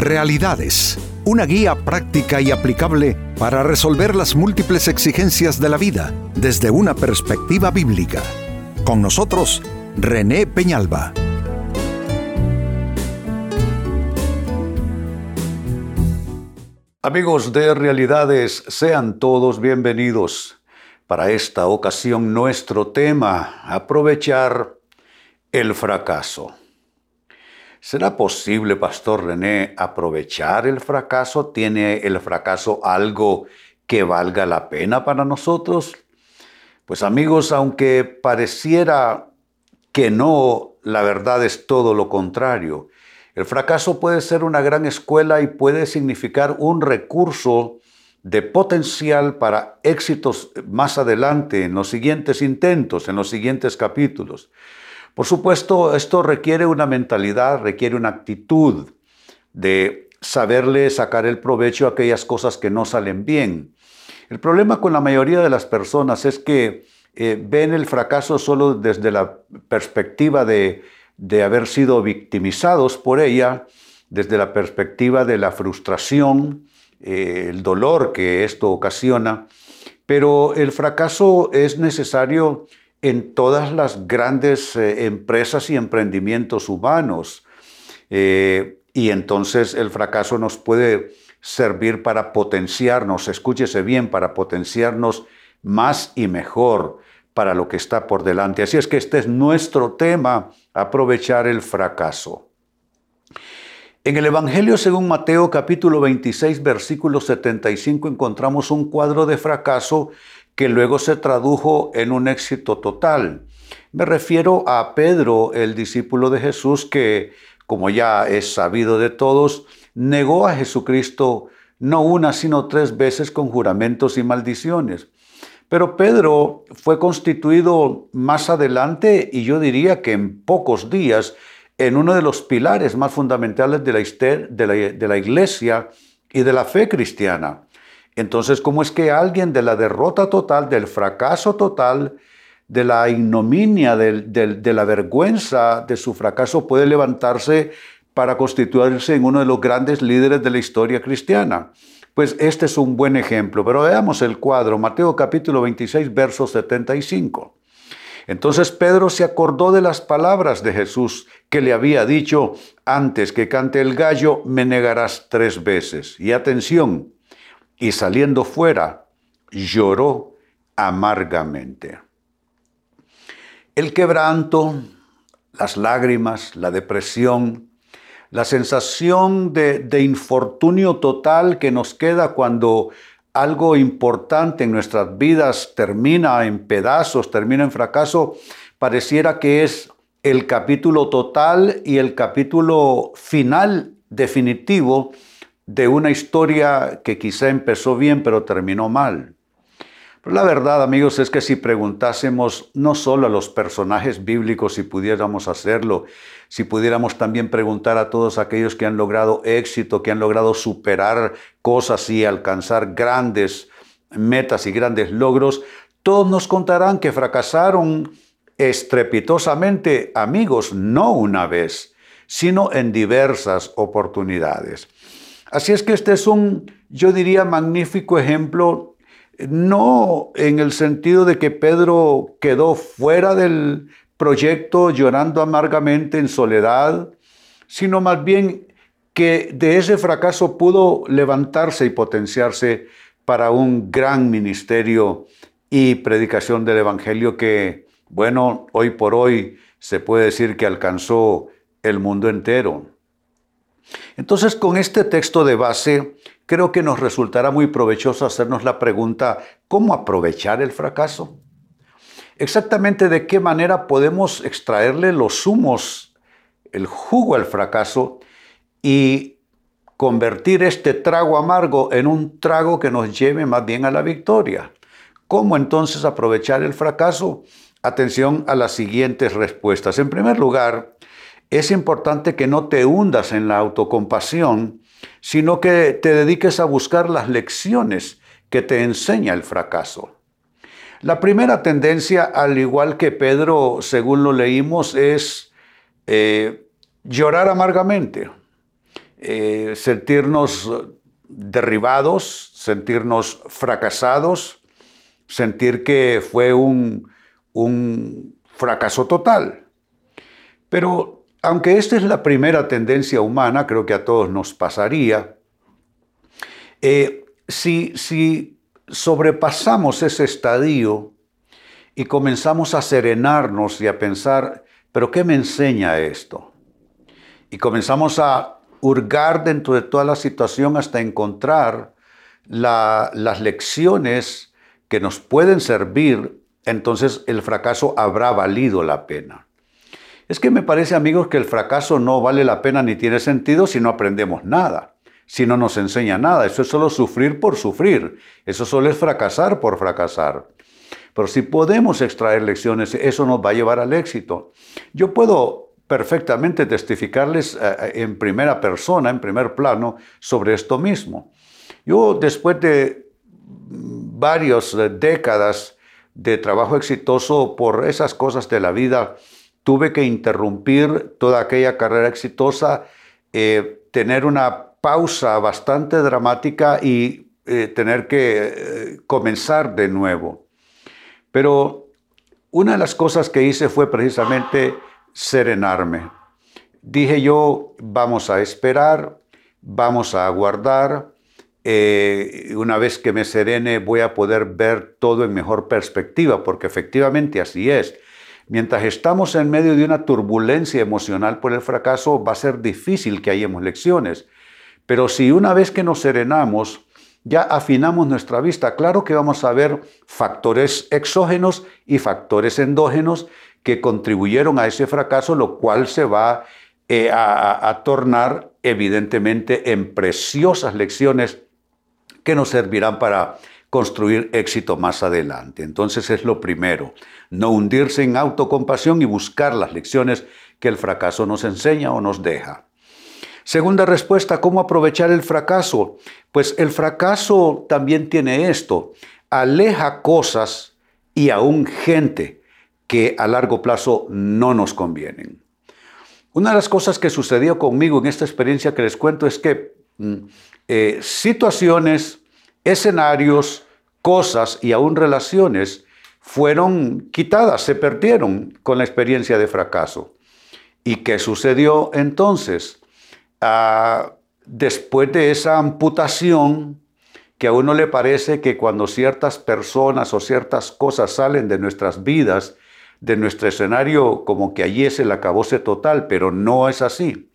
Realidades, una guía práctica y aplicable para resolver las múltiples exigencias de la vida desde una perspectiva bíblica. Con nosotros, René Peñalba. Amigos de Realidades, sean todos bienvenidos. Para esta ocasión nuestro tema, aprovechar el fracaso. ¿Será posible, Pastor René, aprovechar el fracaso? ¿Tiene el fracaso algo que valga la pena para nosotros? Pues amigos, aunque pareciera que no, la verdad es todo lo contrario. El fracaso puede ser una gran escuela y puede significar un recurso de potencial para éxitos más adelante, en los siguientes intentos, en los siguientes capítulos. Por supuesto, esto requiere una mentalidad, requiere una actitud de saberle sacar el provecho a aquellas cosas que no salen bien. El problema con la mayoría de las personas es que eh, ven el fracaso solo desde la perspectiva de, haber sido victimizados por ella, desde la perspectiva de la frustración, eh, el dolor que esto ocasiona. Pero el fracaso es necesario en todas las grandes eh, empresas y emprendimientos humanos. Eh, y entonces el fracaso nos puede servir para potenciarnos, escúchese bien, para potenciarnos más y mejor para lo que está por delante. Así es que este es nuestro tema, aprovechar el fracaso. En el Evangelio según Mateo capítulo 26 versículo 75 encontramos un cuadro de fracaso que luego se tradujo en un éxito total. Me refiero a Pedro, el discípulo de Jesús, que, como ya es sabido de todos, negó a Jesucristo no una, sino tres veces con juramentos y maldiciones. Pero Pedro fue constituido más adelante, y yo diría que en pocos días, en uno de los pilares más fundamentales de la, de la, de la iglesia y de la fe cristiana. Entonces, ¿cómo es que alguien de la derrota total, del fracaso total, de la ignominia, de la vergüenza de su fracaso puede levantarse para constituirse en uno de los grandes líderes de la historia cristiana? Pues este es un buen ejemplo, pero veamos el cuadro, Mateo capítulo 26, verso 75. Entonces Pedro se acordó de las palabras de Jesús que le había dicho, antes que cante el gallo, me negarás tres veces. Y atención, y saliendo fuera lloró amargamente. El quebranto, las lágrimas, la depresión, la sensación de, infortunio total que nos queda cuando algo importante en nuestras vidas termina en pedazos, termina en fracaso, pareciera que es el capítulo total y el capítulo final definitivo de una historia que quizá empezó bien pero terminó mal. Pero la verdad, amigos, es que si preguntásemos no solo a los personajes bíblicos, si pudiéramos hacerlo, si pudiéramos también preguntar a todos aquellos que han logrado éxito, que han logrado superar cosas y alcanzar grandes metas y grandes logros, todos nos contarán que fracasaron estrepitosamente, amigos, no una vez, sino en diversas oportunidades. Así es que este es un, yo diría, magnífico ejemplo, no en el sentido de que Pedro quedó fuera del proyecto llorando amargamente en soledad, sino más bien que de ese fracaso pudo levantarse y potenciarse para un gran ministerio y predicación del Evangelio que, bueno, hoy por hoy se puede decir que alcanzó el mundo entero. Entonces, con este texto de base, creo que nos resultará muy provechoso hacernos la pregunta, ¿cómo aprovechar el fracaso? Exactamente de qué manera podemos extraerle los humos, el jugo al fracaso y convertir este trago amargo en un trago que nos lleve más bien a la victoria. ¿Cómo entonces aprovechar el fracaso? Atención a las siguientes respuestas. En primer lugar, es importante que no te hundas en la autocompasión, sino que te dediques a buscar las lecciones que te enseña el fracaso. La primera tendencia, al igual que Pedro, según lo leímos, es eh, llorar amargamente. eh, sentirnos derribados, sentirnos fracasados, sentir que fue un, fracaso total. Pero aunque esta es la primera tendencia humana, creo que a todos nos pasaría, eh, si, si sobrepasamos ese estadio y comenzamos a serenarnos y a pensar, pero ¿qué me enseña esto? Y comenzamos a hurgar dentro de toda la situación hasta encontrar las lecciones que nos pueden servir, entonces el fracaso habrá valido la pena. Es que me parece, amigos, que el fracaso no vale la pena ni tiene sentido si no aprendemos nada, si no nos enseña nada. Eso es solo sufrir por sufrir. Eso solo es fracasar por fracasar. Pero si podemos extraer lecciones, eso nos va a llevar al éxito. Yo puedo perfectamente testificarles eh, eh, en primera persona, en primer plano, sobre esto mismo. Yo, después de varias eh, décadas de trabajo exitoso por esas cosas de la vida, tuve que interrumpir toda aquella carrera exitosa, tener una pausa bastante dramática y tener que comenzar de nuevo. Pero una de las cosas que hice fue precisamente serenarme. Dije yo, vamos a esperar, vamos a aguardar. Eh, una vez que me serene voy a poder ver todo en mejor perspectiva, porque efectivamente así es. Mientras estamos en medio de una turbulencia emocional por el fracaso, va a ser difícil que hayamos lecciones. Pero si una vez que nos serenamos, ya afinamos nuestra vista, claro que vamos a ver factores exógenos y factores endógenos que contribuyeron a ese fracaso, lo cual se va eh, a, tornar evidentemente en preciosas lecciones que nos servirán para construir éxito más adelante. Entonces es lo primero, no hundirse en autocompasión y buscar las lecciones que el fracaso nos enseña o nos deja. Segunda respuesta, ¿cómo aprovechar el fracaso? Pues el fracaso también tiene esto, aleja cosas y aún gente que a largo plazo no nos convienen. Una de las cosas que sucedió conmigo en esta experiencia que les cuento es que mm, eh, situaciones, escenarios, cosas y aún relaciones fueron quitadas, se perdieron con la experiencia de fracaso. ¿Y qué sucedió entonces? Ah, después de esa amputación, que a uno le parece que cuando ciertas personas o ciertas cosas salen de nuestras vidas, de nuestro escenario como que allí es el acabose total, pero no es así.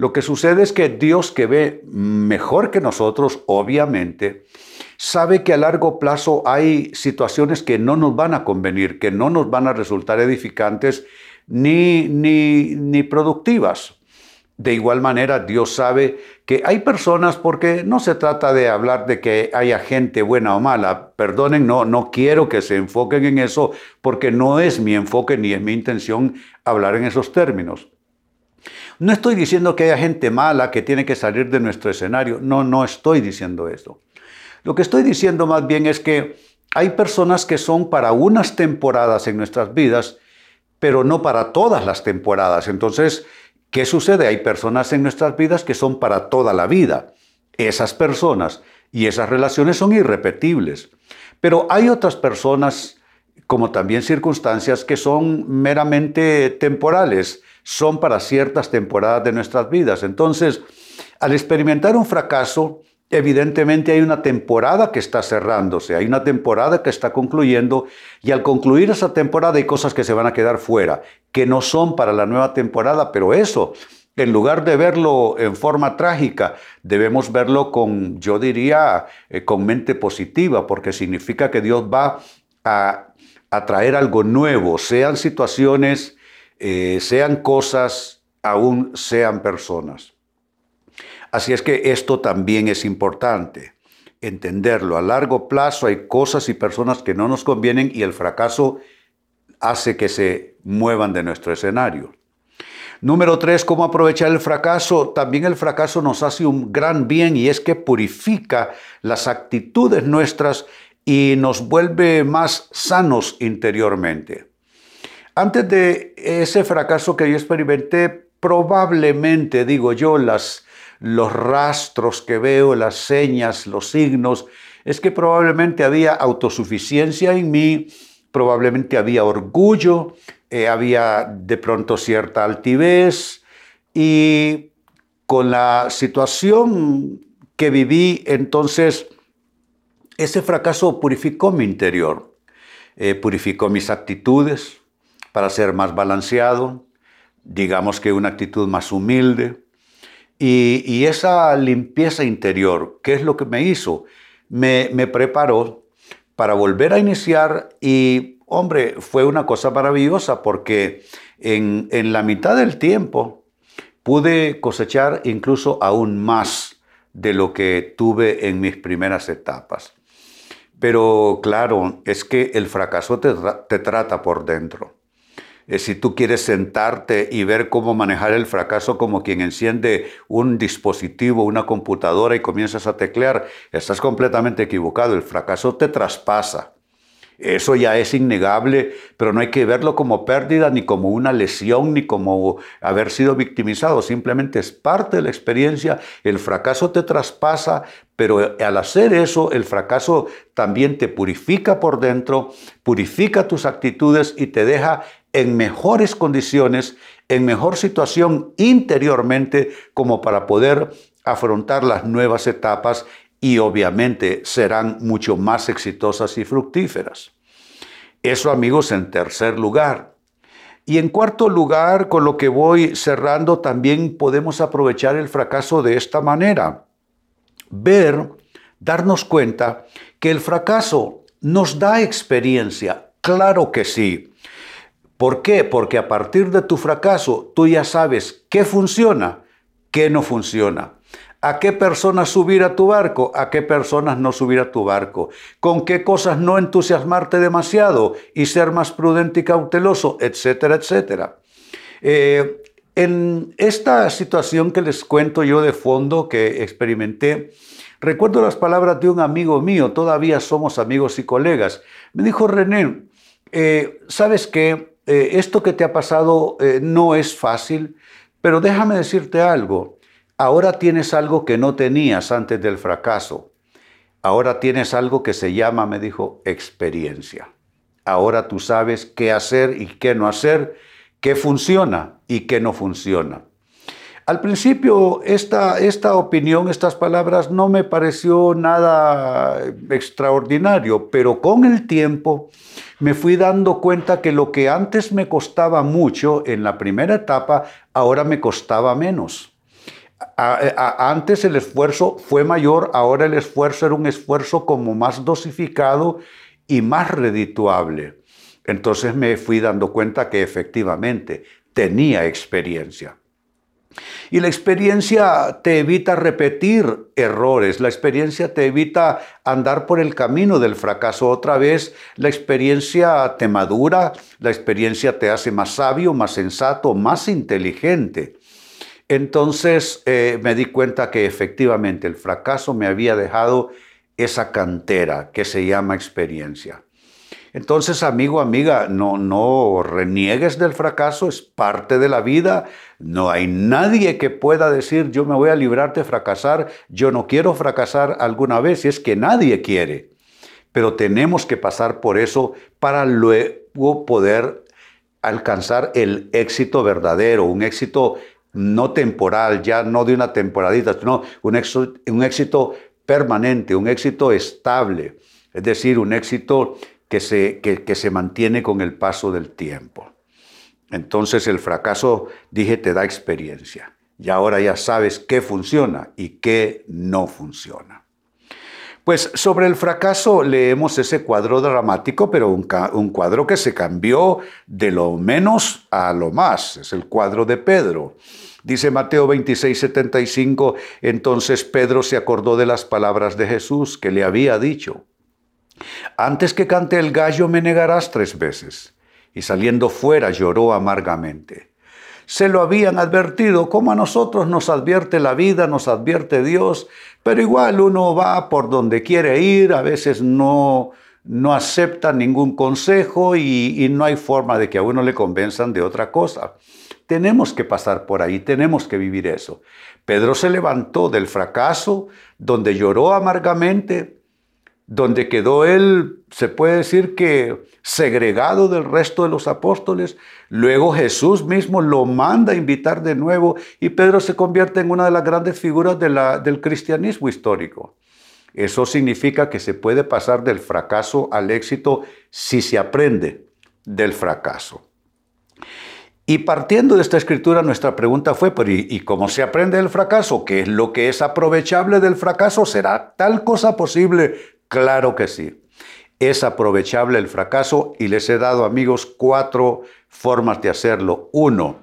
Lo que sucede es que Dios que ve mejor que nosotros, obviamente, sabe que a largo plazo hay situaciones que no nos van a convenir, que no nos van a resultar edificantes ni, ni, ni productivas. De igual manera, Dios sabe que hay personas, porque no se trata de hablar de que haya gente buena o mala, perdonen, no, no quiero que se enfoquen en eso, porque no es mi enfoque ni es mi intención hablar en esos términos. No estoy diciendo que haya gente mala que tiene que salir de nuestro escenario, no, no estoy diciendo eso. Lo que estoy diciendo más bien es que hay personas que son para unas temporadas en nuestras vidas, pero no para todas las temporadas. Entonces, ¿Qué sucede? Hay personas en nuestras vidas que son para toda la vida. Esas personas y esas relaciones son irrepetibles. Pero hay otras personas, como también circunstancias, que son meramente temporales, son para ciertas temporadas de nuestras vidas. Entonces, al experimentar un fracaso, evidentemente hay una temporada que está cerrándose, hay una temporada que está concluyendo y al concluir esa temporada hay cosas que se van a quedar fuera, que no son para la nueva temporada, pero eso, en lugar de verlo en forma trágica, debemos verlo con, yo diría, eh, con mente positiva, porque significa que Dios va a, traer algo nuevo, sean situaciones, eh, sean cosas, aún sean personas. Así es que esto también es importante, entenderlo. A largo plazo hay cosas y personas que no nos convienen y el fracaso hace que se muevan de nuestro escenario. Número tres, ¿cómo aprovechar el fracaso? También el fracaso nos hace un gran bien y es que purifica las actitudes nuestras y nos vuelve más sanos interiormente. Antes de ese fracaso que yo experimenté, probablemente, digo yo, las los rastros que veo, las señas, los signos, es que probablemente había autosuficiencia en mí, probablemente había orgullo, eh, había de pronto cierta altivez y con la situación que viví, entonces ese fracaso purificó mi interior, eh, purificó mis actitudes para ser más balanceado, digamos que una actitud más humilde. Y, esa limpieza interior, ¿qué es lo que me hizo? Me, preparó para volver a iniciar y, hombre, fue una cosa maravillosa porque en la mitad del tiempo pude cosechar incluso aún más de lo que tuve en mis primeras etapas. Pero claro, es que el fracaso te, te trata por dentro. Eh, si tú quieres sentarte y ver cómo manejar el fracaso como quien enciende un dispositivo, una computadora y comienzas a teclear, estás completamente equivocado. El fracaso te traspasa. Eso ya es innegable, pero no hay que verlo como pérdida, ni como una lesión, ni como haber sido victimizado. Simplemente es parte de la experiencia. El fracaso te traspasa, pero al hacer eso, el fracaso también te purifica por dentro, purifica tus actitudes y te deja en mejores condiciones, en mejor situación interiormente, como para poder afrontar las nuevas etapas y obviamente serán mucho más exitosas y fructíferas. Eso amigos en tercer lugar. Y en cuarto lugar, con lo que voy cerrando, también podemos aprovechar el fracaso de esta manera. Ver, darnos cuenta que el fracaso nos da experiencia. Claro que sí. ¿Por qué? Porque a partir de tu fracaso tú ya sabes qué funciona, qué no funciona a qué personas subir a tu barco, a qué personas no subir a tu barco, con qué cosas no entusiasmarte demasiado y ser más prudente y cauteloso, etcétera, etcétera. Eh, en esta situación que les cuento yo de fondo que experimenté, recuerdo las palabras de un amigo mío, todavía somos amigos y colegas. Me dijo, René, eh, ¿sabes qué? Eh, esto que te ha pasado no es fácil, pero déjame decirte algo. Ahora tienes algo que no tenías antes del fracaso. Ahora tienes algo que se llama, me dijo, experiencia. Ahora tú sabes qué hacer y qué no hacer, qué funciona y qué no funciona. Al principio esta, esta opinión, estas palabras no me pareció nada extraordinario, pero con el tiempo me fui dando cuenta que lo que antes me costaba mucho en la primera etapa, ahora me costaba menos antes el esfuerzo fue mayor, ahora el esfuerzo era un esfuerzo como más dosificado y más redituable. Entonces me fui dando cuenta que efectivamente tenía experiencia. Y la experiencia te evita repetir errores, la experiencia te evita andar por el camino del fracaso otra vez, la experiencia te madura, la experiencia te hace más sabio, más sensato, más inteligente. Entonces eh, me di cuenta que efectivamente el fracaso me había dejado esa cantera que se llama experiencia. Entonces, amigo, amiga, no, no reniegues del fracaso, es parte de la vida. No hay nadie que pueda decir yo me voy a librar de fracasar, yo no quiero fracasar alguna vez, y es que nadie quiere. Pero tenemos que pasar por eso para luego poder alcanzar el éxito verdadero, un éxito no temporal, ya no de una temporadita, sino un éxito, un éxito permanente, un éxito estable, es decir, un éxito que se, que, se mantiene con el paso del tiempo. Entonces el fracaso, dije, te da experiencia. Y ahora ya sabes qué funciona y qué no funciona. Pues sobre el fracaso leemos ese cuadro dramático, pero un, cuadro que se cambió de lo menos a lo más. Es el cuadro de Pedro. Dice Mateo 26, 75, entonces Pedro se acordó de las palabras de Jesús que le había dicho, antes que cante el gallo me negarás tres veces. Y saliendo fuera lloró amargamente. Se lo habían advertido, como a nosotros nos advierte la vida, nos advierte Dios, pero igual uno va por donde quiere ir, a veces no, no acepta ningún consejo y, y no hay forma de que a uno le convenzan de otra cosa. tenemos que pasar por ahí, tenemos que vivir eso. Pedro se levantó del fracaso, donde lloró amargamente, donde quedó él, se puede decir que segregado del resto de los apóstoles. Luego Jesús mismo lo manda a invitar de nuevo y Pedro se convierte en una de las grandes figuras del cristianismo histórico. Eso significa que se puede pasar del fracaso al éxito si se aprende del fracaso. Y partiendo de esta escritura, nuestra pregunta fue, ¿y, cómo se aprende del fracaso? ¿Qué es lo que es aprovechable del fracaso? ¿Será tal cosa posible? Claro que sí. Es aprovechable el fracaso y les he dado, amigos, cuatro formas de hacerlo. Uno,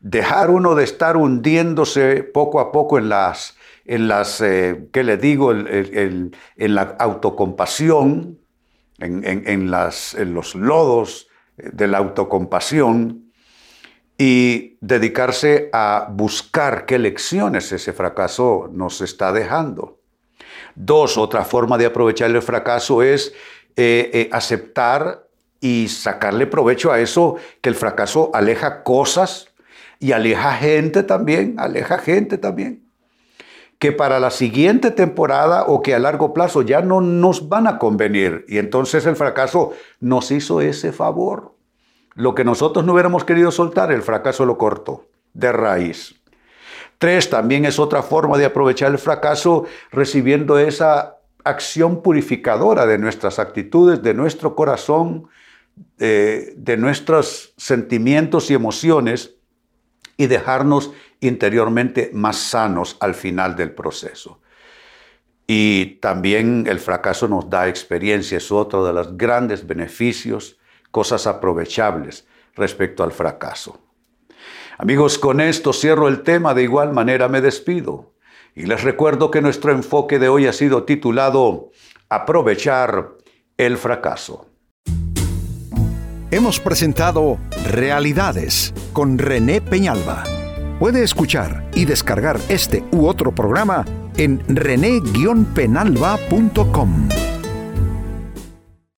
dejar uno de estar hundiéndose poco a poco en las, en las eh, ¿qué le digo?, en la autocompasión, en, las, en los lodos de la autocompasión y dedicarse a buscar qué lecciones ese fracaso nos está dejando. Dos, otra forma de aprovechar el fracaso es eh, eh, aceptar y sacarle provecho a eso, que el fracaso aleja cosas y aleja gente también, aleja gente también, que para la siguiente temporada o que a largo plazo ya no nos van a convenir. Y entonces el fracaso nos hizo ese favor. Lo que nosotros no hubiéramos querido soltar, el fracaso lo cortó de raíz. Tres, también es otra forma de aprovechar el fracaso recibiendo esa acción purificadora de nuestras actitudes, de nuestro corazón, de, de nuestros sentimientos y emociones y dejarnos interiormente más sanos al final del proceso. Y también el fracaso nos da experiencia, es otro de los grandes beneficios cosas aprovechables respecto al fracaso. Amigos, con esto cierro el tema, de igual manera me despido. Y les recuerdo que nuestro enfoque de hoy ha sido titulado Aprovechar el fracaso. Hemos presentado Realidades con René Peñalba. Puede escuchar y descargar este u otro programa en rene-penalba.com.